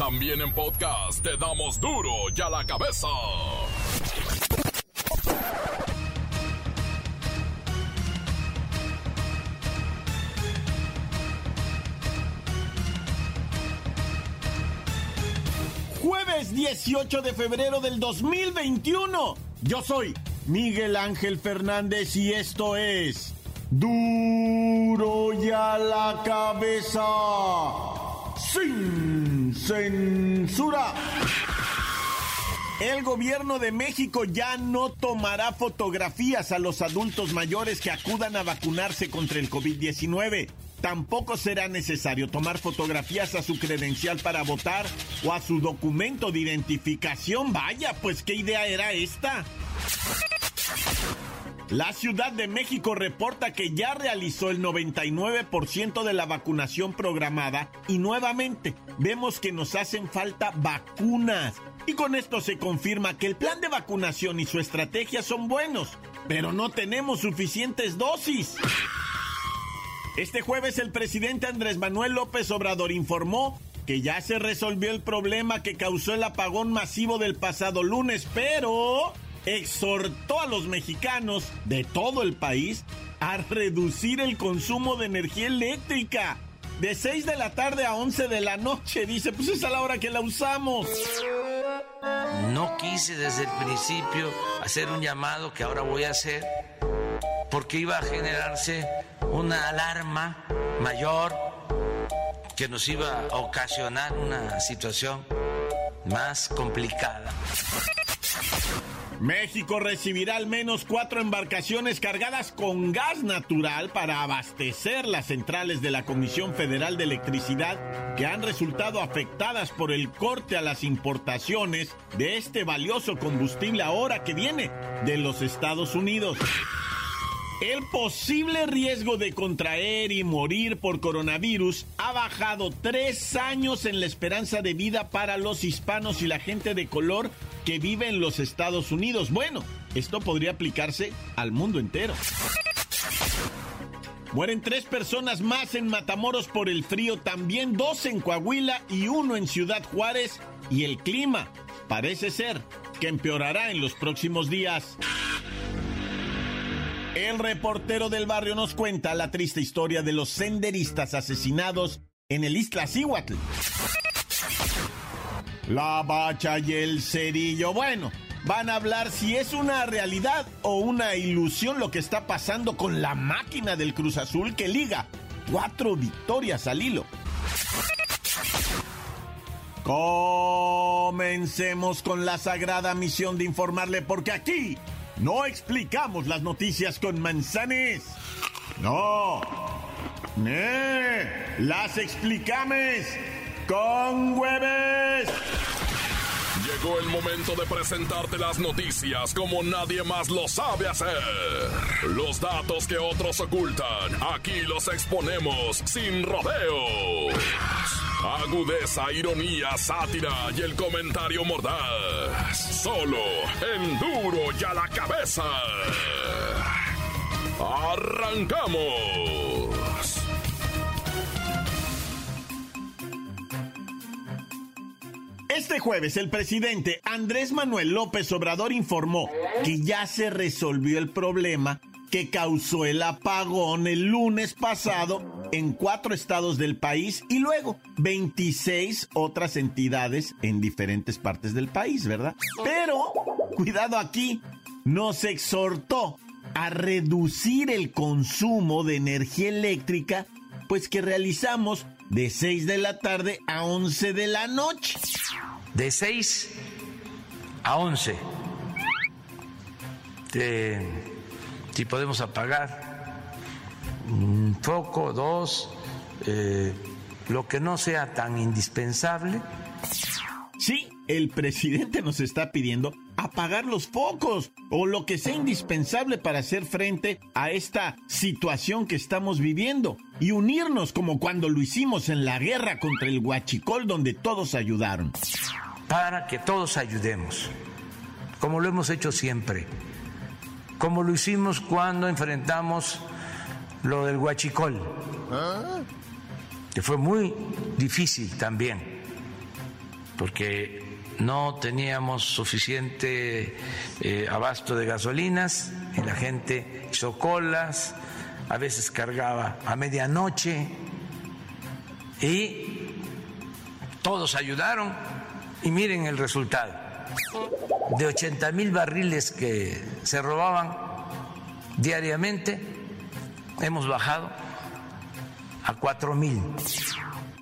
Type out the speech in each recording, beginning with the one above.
También en podcast te damos duro y a la cabeza. Jueves 18 de febrero del 2021. Yo soy Miguel Ángel Fernández y esto es Duro y a la cabeza. Sin censura. El gobierno de México ya no tomará fotografías a los adultos mayores que acudan a vacunarse contra el COVID-19. Tampoco será necesario tomar fotografías a su credencial para votar o a su documento de identificación. Vaya, pues qué idea era esta. La Ciudad de México reporta que ya realizó el 99% de la vacunación programada y nuevamente vemos que nos hacen falta vacunas. Y con esto se confirma que el plan de vacunación y su estrategia son buenos, pero no tenemos suficientes dosis. Este jueves el presidente Andrés Manuel López Obrador informó que ya se resolvió el problema que causó el apagón masivo del pasado lunes, pero exhortó a los mexicanos de todo el país a reducir el consumo de energía eléctrica. De 6 de la tarde a 11 de la noche, dice, pues es a la hora que la usamos. No quise desde el principio hacer un llamado que ahora voy a hacer porque iba a generarse una alarma mayor que nos iba a ocasionar una situación más complicada. México recibirá al menos cuatro embarcaciones cargadas con gas natural para abastecer las centrales de la Comisión Federal de Electricidad que han resultado afectadas por el corte a las importaciones de este valioso combustible ahora que viene de los Estados Unidos. El posible riesgo de contraer y morir por coronavirus ha bajado tres años en la esperanza de vida para los hispanos y la gente de color que vive en los Estados Unidos. Bueno, esto podría aplicarse al mundo entero. Mueren tres personas más en Matamoros por el frío, también dos en Coahuila y uno en Ciudad Juárez. Y el clima parece ser que empeorará en los próximos días. El reportero del barrio nos cuenta la triste historia de los senderistas asesinados en el Isla Cihuatl. La bacha y el cerillo. Bueno, van a hablar si es una realidad o una ilusión lo que está pasando con la máquina del Cruz Azul que liga cuatro victorias al hilo. Comencemos con la sagrada misión de informarle porque aquí no explicamos las noticias con manzanes. No. Ne, las explicamos con hueves. Llegó el momento de presentarte las noticias como nadie más lo sabe hacer. Los datos que otros ocultan, aquí los exponemos sin rodeos. Agudeza, ironía, sátira y el comentario mordaz. Solo en duro y a la cabeza. ¡Arrancamos! Este jueves el presidente Andrés Manuel López Obrador informó que ya se resolvió el problema que causó el apagón el lunes pasado en cuatro estados del país y luego 26 otras entidades en diferentes partes del país, ¿verdad? Pero, cuidado aquí, nos exhortó a reducir el consumo de energía eléctrica, pues que realizamos de 6 de la tarde a 11 de la noche. De 6 a 11. De si podemos apagar foco, dos, eh, lo que no sea tan indispensable. Sí, el presidente nos está pidiendo apagar los focos o lo que sea indispensable para hacer frente a esta situación que estamos viviendo y unirnos como cuando lo hicimos en la guerra contra el huachicol donde todos ayudaron. Para que todos ayudemos, como lo hemos hecho siempre como lo hicimos cuando enfrentamos lo del huachicol, que fue muy difícil también. porque no teníamos suficiente eh, abasto de gasolinas y la gente hizo colas, a veces cargaba a medianoche y todos ayudaron y miren el resultado. De 80 mil barriles que se robaban diariamente, hemos bajado a 4 mil.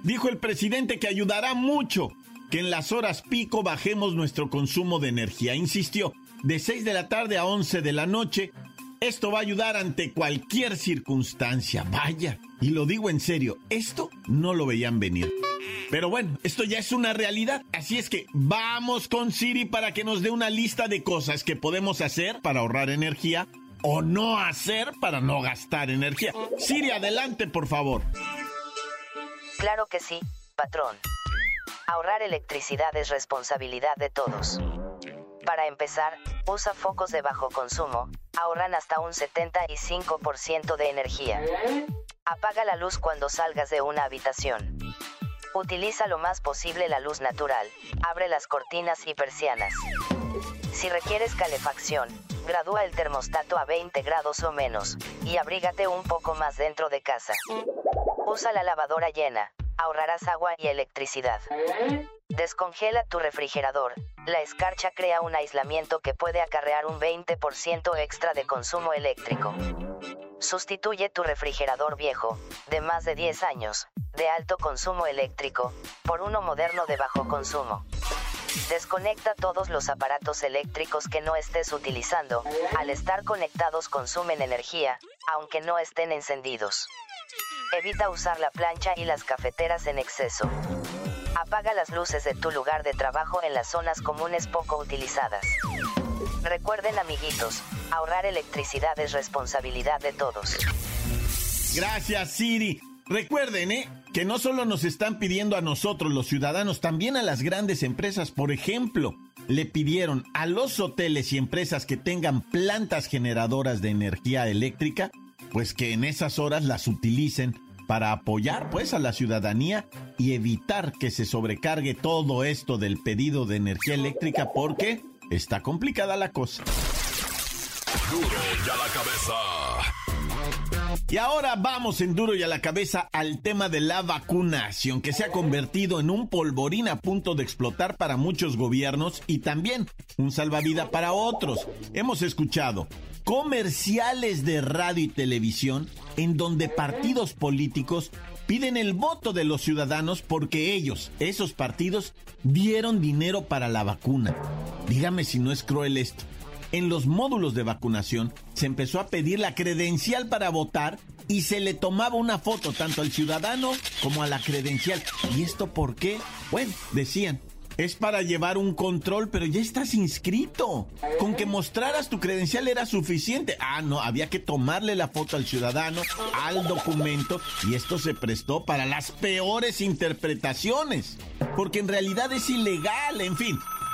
Dijo el presidente que ayudará mucho que en las horas pico bajemos nuestro consumo de energía. Insistió, de 6 de la tarde a 11 de la noche, esto va a ayudar ante cualquier circunstancia. Vaya, y lo digo en serio, esto no lo veían venir. Pero bueno, esto ya es una realidad. Así es que vamos con Siri para que nos dé una lista de cosas que podemos hacer para ahorrar energía o no hacer para no gastar energía. Siri, adelante, por favor. Claro que sí, patrón. Ahorrar electricidad es responsabilidad de todos. Para empezar, usa focos de bajo consumo, ahorran hasta un 75% de energía. Apaga la luz cuando salgas de una habitación. Utiliza lo más posible la luz natural, abre las cortinas y persianas. Si requieres calefacción, gradúa el termostato a 20 grados o menos, y abrígate un poco más dentro de casa. Usa la lavadora llena, ahorrarás agua y electricidad. Descongela tu refrigerador. La escarcha crea un aislamiento que puede acarrear un 20% extra de consumo eléctrico. Sustituye tu refrigerador viejo, de más de 10 años, de alto consumo eléctrico, por uno moderno de bajo consumo. Desconecta todos los aparatos eléctricos que no estés utilizando, al estar conectados consumen energía, aunque no estén encendidos. Evita usar la plancha y las cafeteras en exceso. Apaga las luces de tu lugar de trabajo en las zonas comunes poco utilizadas. Recuerden amiguitos, ahorrar electricidad es responsabilidad de todos. Gracias Siri. Recuerden, ¿eh? Que no solo nos están pidiendo a nosotros los ciudadanos, también a las grandes empresas. Por ejemplo, le pidieron a los hoteles y empresas que tengan plantas generadoras de energía eléctrica pues que en esas horas las utilicen para apoyar pues a la ciudadanía y evitar que se sobrecargue todo esto del pedido de energía eléctrica porque está complicada la cosa. Duro la cabeza. Y ahora vamos en duro y a la cabeza al tema de la vacunación, que se ha convertido en un polvorín a punto de explotar para muchos gobiernos y también un salvavidas para otros. Hemos escuchado comerciales de radio y televisión en donde partidos políticos piden el voto de los ciudadanos porque ellos, esos partidos, dieron dinero para la vacuna. Dígame si no es cruel esto. En los módulos de vacunación se empezó a pedir la credencial para votar y se le tomaba una foto tanto al ciudadano como a la credencial. ¿Y esto por qué? Bueno, decían, es para llevar un control, pero ya estás inscrito. Con que mostraras tu credencial era suficiente. Ah, no, había que tomarle la foto al ciudadano, al documento, y esto se prestó para las peores interpretaciones. Porque en realidad es ilegal, en fin.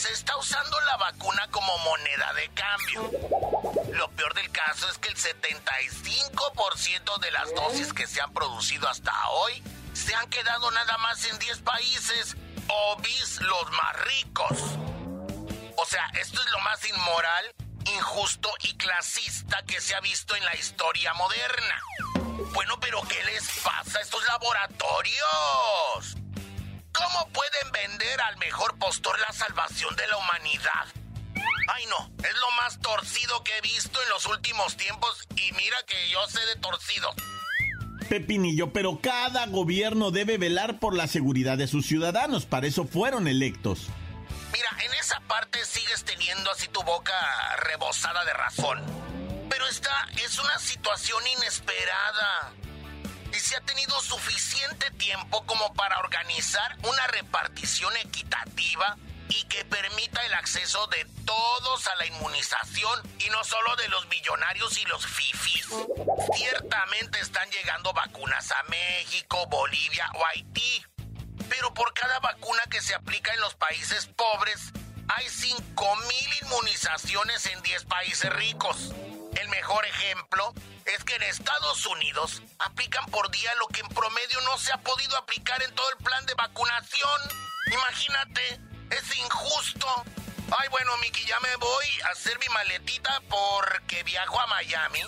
se está usando la vacuna como moneda de cambio. Lo peor del caso es que el 75% de las dosis que se han producido hasta hoy se han quedado nada más en 10 países o bis los más ricos. O sea, esto es lo más inmoral, injusto y clasista que se ha visto en la historia moderna. Bueno, pero ¿qué les pasa a estos laboratorios? ¿Cómo pueden vender al mejor postor la salvación de la humanidad? Ay no, es lo más torcido que he visto en los últimos tiempos y mira que yo sé de torcido. Pepinillo, pero cada gobierno debe velar por la seguridad de sus ciudadanos, para eso fueron electos. Mira, en esa parte sigues teniendo así tu boca rebosada de razón. Pero esta es una situación inesperada. Y se ha tenido suficiente tiempo como para organizar una repartición equitativa y que permita el acceso de todos a la inmunización y no solo de los millonarios y los fifis. Ciertamente están llegando vacunas a México, Bolivia o Haití, pero por cada vacuna que se aplica en los países pobres, hay 5.000 inmunizaciones en 10 países ricos. El mejor ejemplo es que en Estados Unidos aplican por día lo que en promedio no se ha podido aplicar en todo el plan de vacunación. Imagínate, es injusto. Ay, bueno, Miki, ya me voy a hacer mi maletita porque viajo a Miami.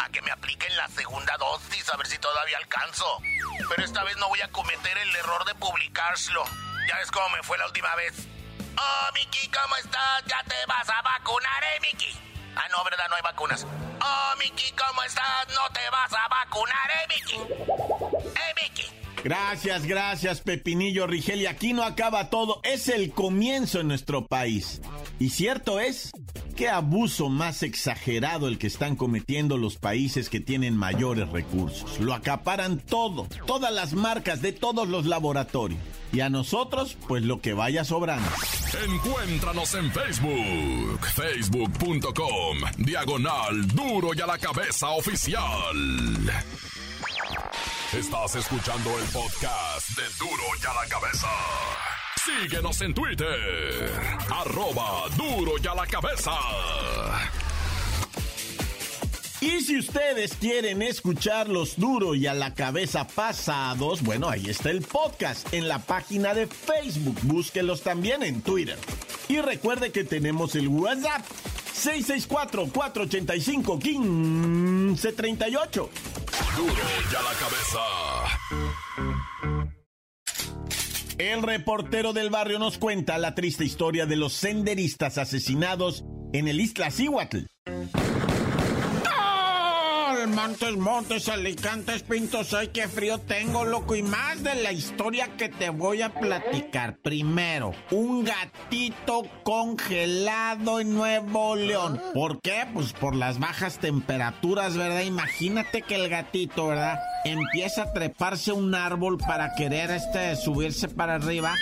A que me apliquen la segunda dosis, a ver si todavía alcanzo. Pero esta vez no voy a cometer el error de publicarlo. Ya ves cómo me fue la última vez. Oh, Miki, ¿cómo estás? ¿Ya te vas a vacunar, eh, Miki? Ah, no, ¿verdad? No hay vacunas. Oh, Miki, ¿cómo estás? ¿No te vas a vacunar, eh, Miki? Eh, Miki. Gracias, gracias, Pepinillo Rigel. Y aquí no acaba todo. Es el comienzo en nuestro país. Y cierto es qué abuso más exagerado el que están cometiendo los países que tienen mayores recursos. Lo acaparan todo, todas las marcas de todos los laboratorios. Y a nosotros, pues lo que vaya sobrando. Encuéntranos en Facebook, facebook.com, diagonal duro y a la cabeza oficial. Estás escuchando el podcast de duro y a la cabeza. Síguenos en Twitter, arroba duro y a la cabeza. Y si ustedes quieren escuchar los duro y a la cabeza pasados, bueno, ahí está el podcast en la página de Facebook. Búsquelos también en Twitter. Y recuerde que tenemos el WhatsApp 664-485-1538. Duro y a la cabeza. El reportero del barrio nos cuenta la triste historia de los senderistas asesinados en el Isla Cihuatl. Montes, Montes, Alicantes, Pintos, ay, qué frío tengo, loco. Y más de la historia que te voy a platicar. Primero, un gatito congelado en Nuevo León. ¿Por qué? Pues por las bajas temperaturas, ¿verdad? Imagínate que el gatito, ¿verdad? Empieza a treparse un árbol para querer este subirse para arriba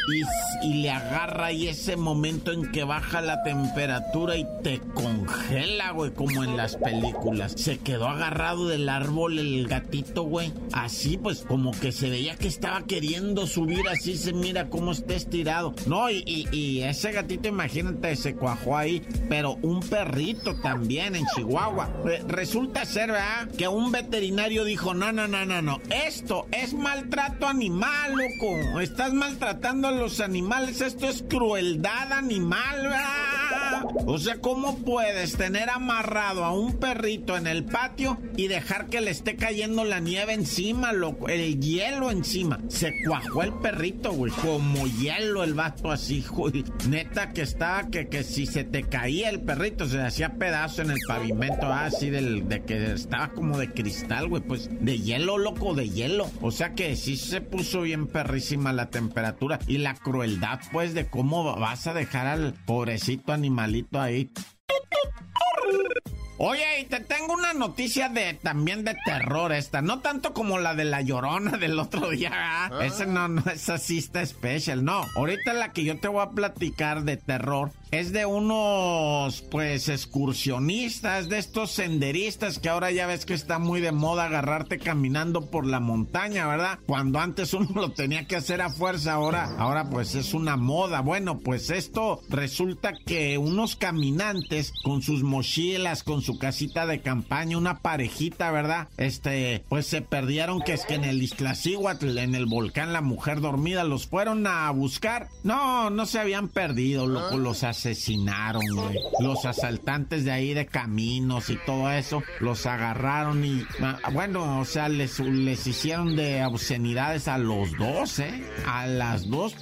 y, y le agarra y ese momento en que baja la temperatura y te congela, güey, como en las películas. Se quedó agarrado del árbol el gatito, güey. Así pues, como que se veía que estaba queriendo subir, así se mira cómo está estirado. No, y, ese gatito, imagínate, se cuajó ahí, pero un perrito también en Chihuahua. Re- resulta ser, ¿verdad? Que un veterinario dijo, no, no, no, no, no, esto es maltrato animal, loco. Estás maltratando a los animales, esto es crueldad animal, ¿verdad? O sea, ¿cómo puedes tener amarrado a un perrito en el patio y dejar que le esté cayendo la nieve encima, loco? El hielo encima. Se cuajó el perrito, güey. Como hielo el vato así, güey. Neta que estaba que, que si se te caía el perrito, se hacía pedazo en el pavimento, ah, así del, de que estaba como de cristal, güey. Pues de hielo, loco, de hielo. O sea que sí se puso bien perrísima la temperatura y la crueldad, pues, de cómo vas a dejar al pobrecito animalito ahí. Oye, y te tengo una noticia de también de terror esta, no tanto como la de la llorona del otro día, ¿verdad? Ese no, no, esa sí está especial, no. Ahorita la que yo te voy a platicar de terror es de unos, pues, excursionistas, de estos senderistas que ahora ya ves que está muy de moda agarrarte caminando por la montaña, ¿verdad? Cuando antes uno lo tenía que hacer a fuerza, ahora, ahora pues es una moda. Bueno, pues esto resulta que unos caminantes con sus mochilas, con su casita de campaña, una parejita, ¿verdad? Este, pues se perdieron que es que en el Iztaccíhuatl, en el volcán La Mujer Dormida, los fueron a buscar. No, no se habían perdido, loco, los asesinaron, güey. Los asaltantes de ahí de caminos y todo eso, los agarraron y, bueno, o sea, les, les hicieron de obscenidades a los dos, ¿eh? A las dos,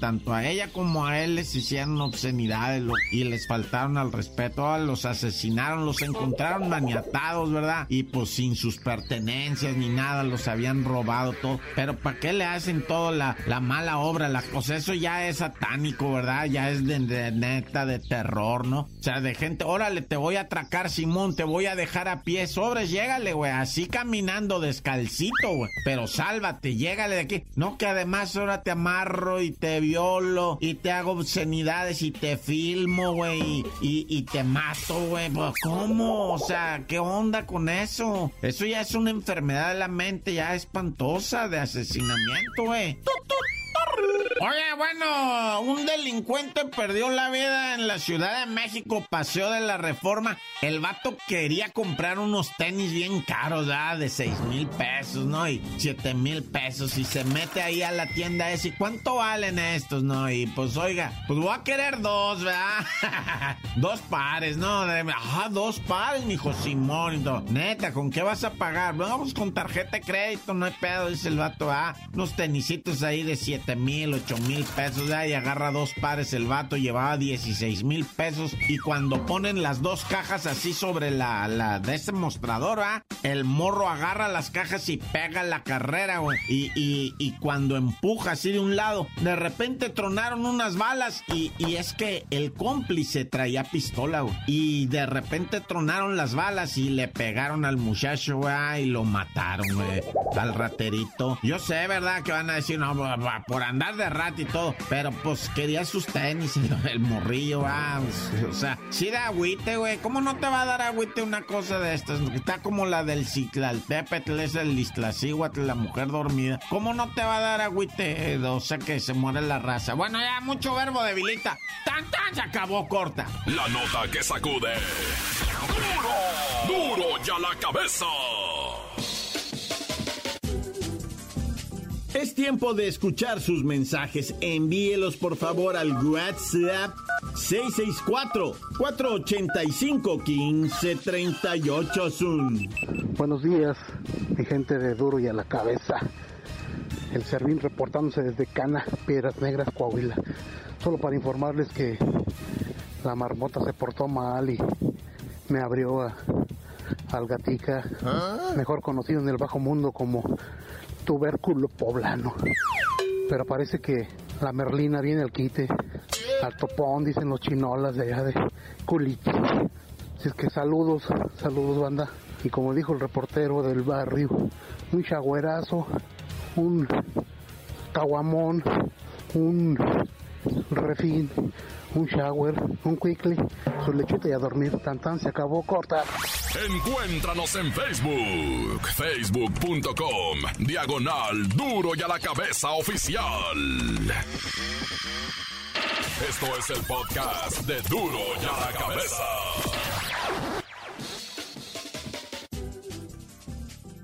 tanto a ella como a él les hicieron obscenidades y les faltaron al respeto, ah, los asesinaron, los encontraron maniatados, ¿verdad? Y pues sin sus pertenencias ni nada, los habían robado todo. Pero ¿para qué le hacen todo la, la mala obra? La cosa, eso ya es satánico, ¿verdad? Ya es de, de- de terror, ¿no? O sea, de gente, órale, te voy a atracar, Simón, te voy a dejar a pie, sobres, llégale, güey, así caminando descalcito, güey. Pero sálvate, llégale de aquí. No, que además ahora te amarro y te violo y te hago obscenidades y te filmo, güey, y, y, te mato, güey. Pues, ¿Cómo? O sea, ¿qué onda con eso? Eso ya es una enfermedad de la mente ya espantosa de asesinamiento, güey. Oye, bueno, un delincuente perdió la vida en la Ciudad de México, Paseo de la Reforma. El vato quería comprar unos tenis bien caros, ¿verdad? De 6 mil pesos, ¿no? Y 7 mil pesos. Y se mete ahí a la tienda esa. ¿Y cuánto valen estos, no? Y pues, oiga, pues voy a querer dos, ¿verdad? dos pares, ¿no? Ajá, dos pares, hijo Simón. Y todo. Neta, ¿con qué vas a pagar? Vamos con tarjeta de crédito, no hay pedo, dice el vato, ¿ah? Unos tenisitos ahí de 7 mil, 8 mil pesos, y agarra dos pares el vato, llevaba 16 mil pesos, y cuando ponen las dos cajas así sobre la, la de ese mostrador, el morro agarra las cajas y pega la carrera, güey, y, y, cuando empuja así de un lado, de repente tronaron unas balas, y, y es que el cómplice traía pistola, güey, y de repente tronaron las balas y le pegaron al muchacho, güey, y lo mataron, al raterito. Yo sé, ¿verdad? Que van a decir, no, por andar de rat y todo. Pero pues quería sus tenis, el, morrillo, ah, o sea, sí da agüite, güey. ¿Cómo no te va a dar agüite una cosa de estas? Está como la del Ciclaltépetl, es el Iztaccíhuatl, la mujer dormida. ¿Cómo no te va a dar agüite? o sea, que se muere la raza. Bueno, ya, mucho verbo debilita. ¡Tan, tan! Se acabó corta. La nota que sacude. ¡Duro! ¡Duro ya la cabeza! Es tiempo de escuchar sus mensajes. Envíelos por favor al WhatsApp 664-485-1538. Buenos días, mi gente de Duro y a la cabeza. El Servín reportándose desde Cana, Piedras Negras, Coahuila. Solo para informarles que la marmota se portó mal y me abrió a, al gatica, mejor conocido en el bajo mundo como tubérculo poblano. Pero parece que la merlina viene al quite, al topón, dicen los chinolas de allá de Culichi. Así es que saludos, saludos banda. Y como dijo el reportero del barrio, un chagüerazo, un caguamón, un refín, un shower, un quickly, su lechita y a dormir. Tan tan se acabó corta. Encuéntranos en Facebook, facebook.com, diagonal duro y a la cabeza oficial. Esto es el podcast de duro y a la cabeza.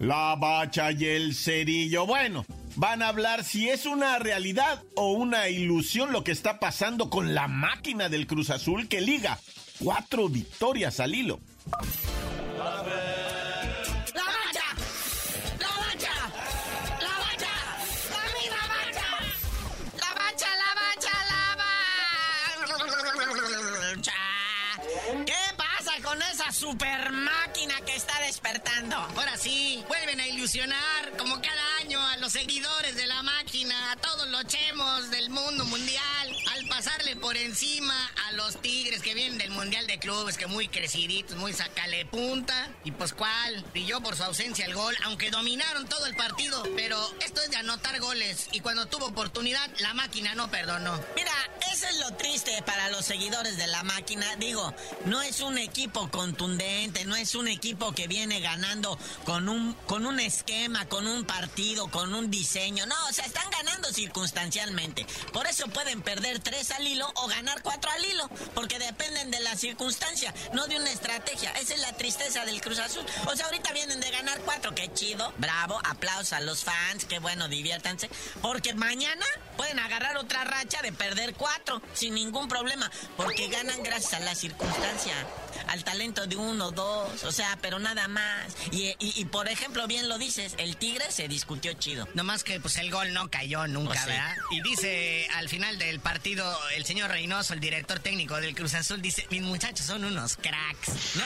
La bacha y el cerillo. Bueno, van a hablar si es una realidad o una ilusión lo que está pasando con la máquina del Cruz Azul que liga cuatro victorias al hilo. super está despertando. Ahora sí, vuelven a ilusionar como cada año a los seguidores de la máquina, a todos los chemos del mundo mundial, al pasarle por encima a los tigres que vienen del mundial de clubes, que muy creciditos, muy sacale punta. Y pues cuál, brilló por su ausencia el gol, aunque dominaron todo el partido, pero esto es de anotar goles y cuando tuvo oportunidad la máquina no perdonó. Mira, eso es lo triste para los seguidores de la máquina. Digo, no es un equipo contundente no es un equipo que viene ganando con un, con un esquema, con un partido, con un diseño. No, o sea, están ganando circunstancialmente. Por eso pueden perder tres al hilo o ganar cuatro al hilo, porque dependen de la circunstancia, no de una estrategia. Esa es la tristeza del Cruz Azul. O sea, ahorita vienen de ganar cuatro, qué chido, bravo, aplausos a los fans, qué bueno, diviértanse, porque mañana pueden agarrar otra racha de perder cuatro sin ningún problema, porque ganan gracias a la circunstancia, al talento de uno, dos, o sea, pero nada más. Y, por ejemplo, bien lo dices, el Tigre se discutió chido. Nomás que pues el gol no cayó nunca, pues ¿verdad? Y dice al final del partido el señor Reynoso, el director técnico del Cruz Azul, dice, mis muchachos son unos cracks. No,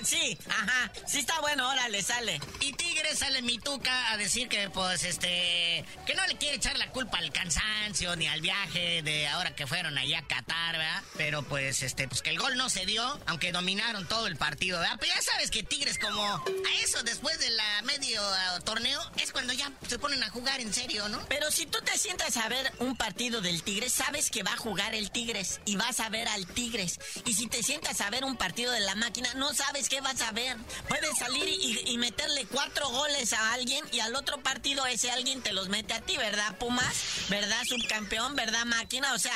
bueno sí, ajá. Sí está bueno, órale, sale. Y Tigres sale Mituca a decir que, pues, este... Que no le quiere echar la culpa al cansancio ni al viaje de ahora que fueron allá a Qatar, ¿verdad? Pero, pues, este... Pues que el gol no se dio, aunque dominaron todo el partido, ¿verdad? Pero ya sabes que Tigres como... A eso, después de medio torneo, es cuando ya se ponen a jugar en serio, ¿no? Pero si tú te sientas a ver un partido del Tigres, sabes que va a jugar el Tigres y vas a ver al Tigres. Y si te sientas a ver un partido de la máquina, no sabes qué vas a ver. Puedes salir y, meterle cuatro goles a alguien y al otro partido ese alguien te los mete a ti, ¿verdad, Pumas? ¿Verdad, subcampeón? ¿Verdad, máquina? O sea,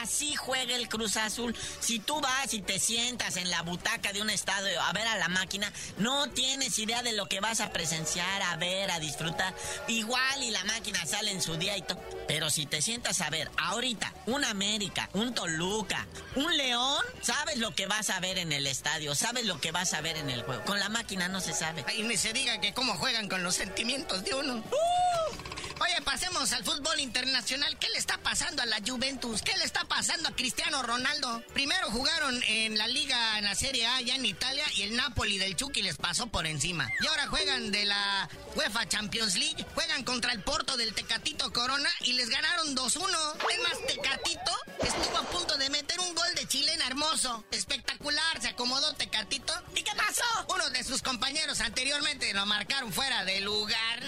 así juega el Cruz Azul. Si tú vas y te sientas en la butaca de un estadio a ver a la máquina, no tienes idea de lo que vas a presenciar, a ver, a disfrutar. Igual y la máquina sale en su día y todo. Pero si te sientas a ver ahorita un América, un Toluca, un León, sabes lo que vas a ver en el estadio, sabes lo que vas a ver en el juego. Con la máquina no se sabe. Y ni se diga que cómo juegan con los sentimientos de uno. ¡Uh! Oye, pasemos al fútbol internacional. ¿Qué le está pasando a la Juventus? ¿Qué le está pasando a Cristiano Ronaldo? Primero jugaron en la liga, en la Serie A, ya en Italia, y el Napoli del Chucky les pasó por encima. Y ahora juegan de la UEFA Champions League, juegan contra el Porto del Tecatito Corona y les ganaron 2-1. Es más, Tecatito estuvo a punto de meter un gol de chilena hermoso. Espectacular, se acomodó Tecatito. ¿Y qué pasó? Uno de sus compañeros anteriormente lo marcaron fuera de lugar.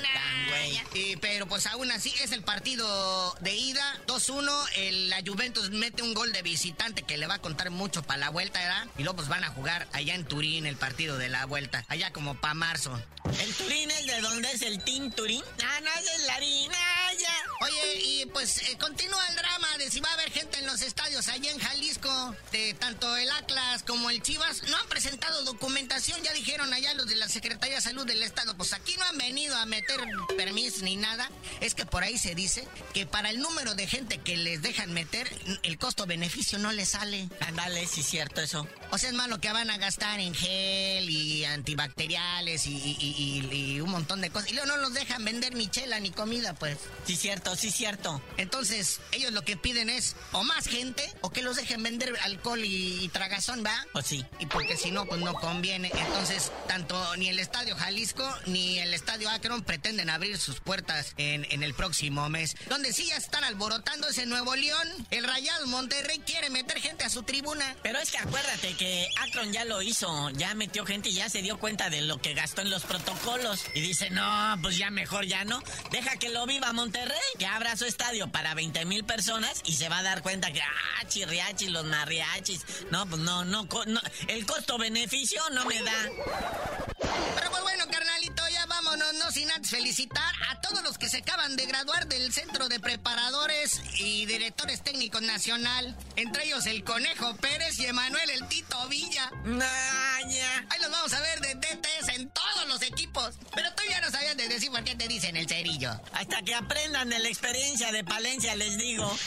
Y, pero pues aún así es el partido de ida. 2-1. La Juventus mete un gol de visitante que le va a contar mucho para la vuelta, ¿verdad? Y luego pues van a jugar allá en Turín el partido de la vuelta. Allá como para marzo. ¿El Turín es de dónde es el Team Turín? Ah, no, es la harina, ya. Oye, y pues eh, continúa el drama de si va a haber gente en los estadios allá en Jalisco. De tanto el Atlas como el Chivas. No han presentado documentación, ya dijeron allá los de la Secretaría de Salud del Estado. Pues aquí no han venido a meter permisos ni nada. Es que por ahí se dice que para el número de gente que les dejan meter, el costo-beneficio no les sale. Ándale, sí es cierto eso. O sea, es malo que van a gastar en gel y antibacteriales y, un montón de cosas. Y luego no los dejan vender ni chela ni comida, pues. Sí, cierto, sí, cierto. Entonces, ellos lo que piden es o más gente o que los dejen vender alcohol y, tragazón, ¿va? Pues sí. Y porque si no, pues no conviene. Entonces, tanto ni el Estadio Jalisco ni el Estadio Akron pretenden abrir sus puertas en, en el próximo mes. Donde sí ya están alborotando ese Nuevo León. El Rayado Monterrey quiere meter gente a su tribuna. Pero es que acuérdate que Akron ya lo hizo, ya metió gente y ya se dio cuenta de lo que gastó en los protocolos. Y dice, no, pues ya mejor ya no. Deja que lo viva Monterrey, que abra su estadio para 20 mil personas y se va a dar cuenta que, ah, chirriachis, los mariachis. No, pues no, no, no el costo-beneficio no me da. Pero pues bueno, carnalito, ya vámonos, no sin antes felicitar a todos los que se acaban de graduar del Centro de Preparadores y Directores Técnicos Nacional, entre ellos el Conejo Pérez y Emanuel el Tito Villa. Ahí los vamos a ver de DTS en todos los equipos. Pero tú ya no sabías de decir por qué te dicen el cerillo. Hasta que aprendan de la experiencia de Palencia, les digo.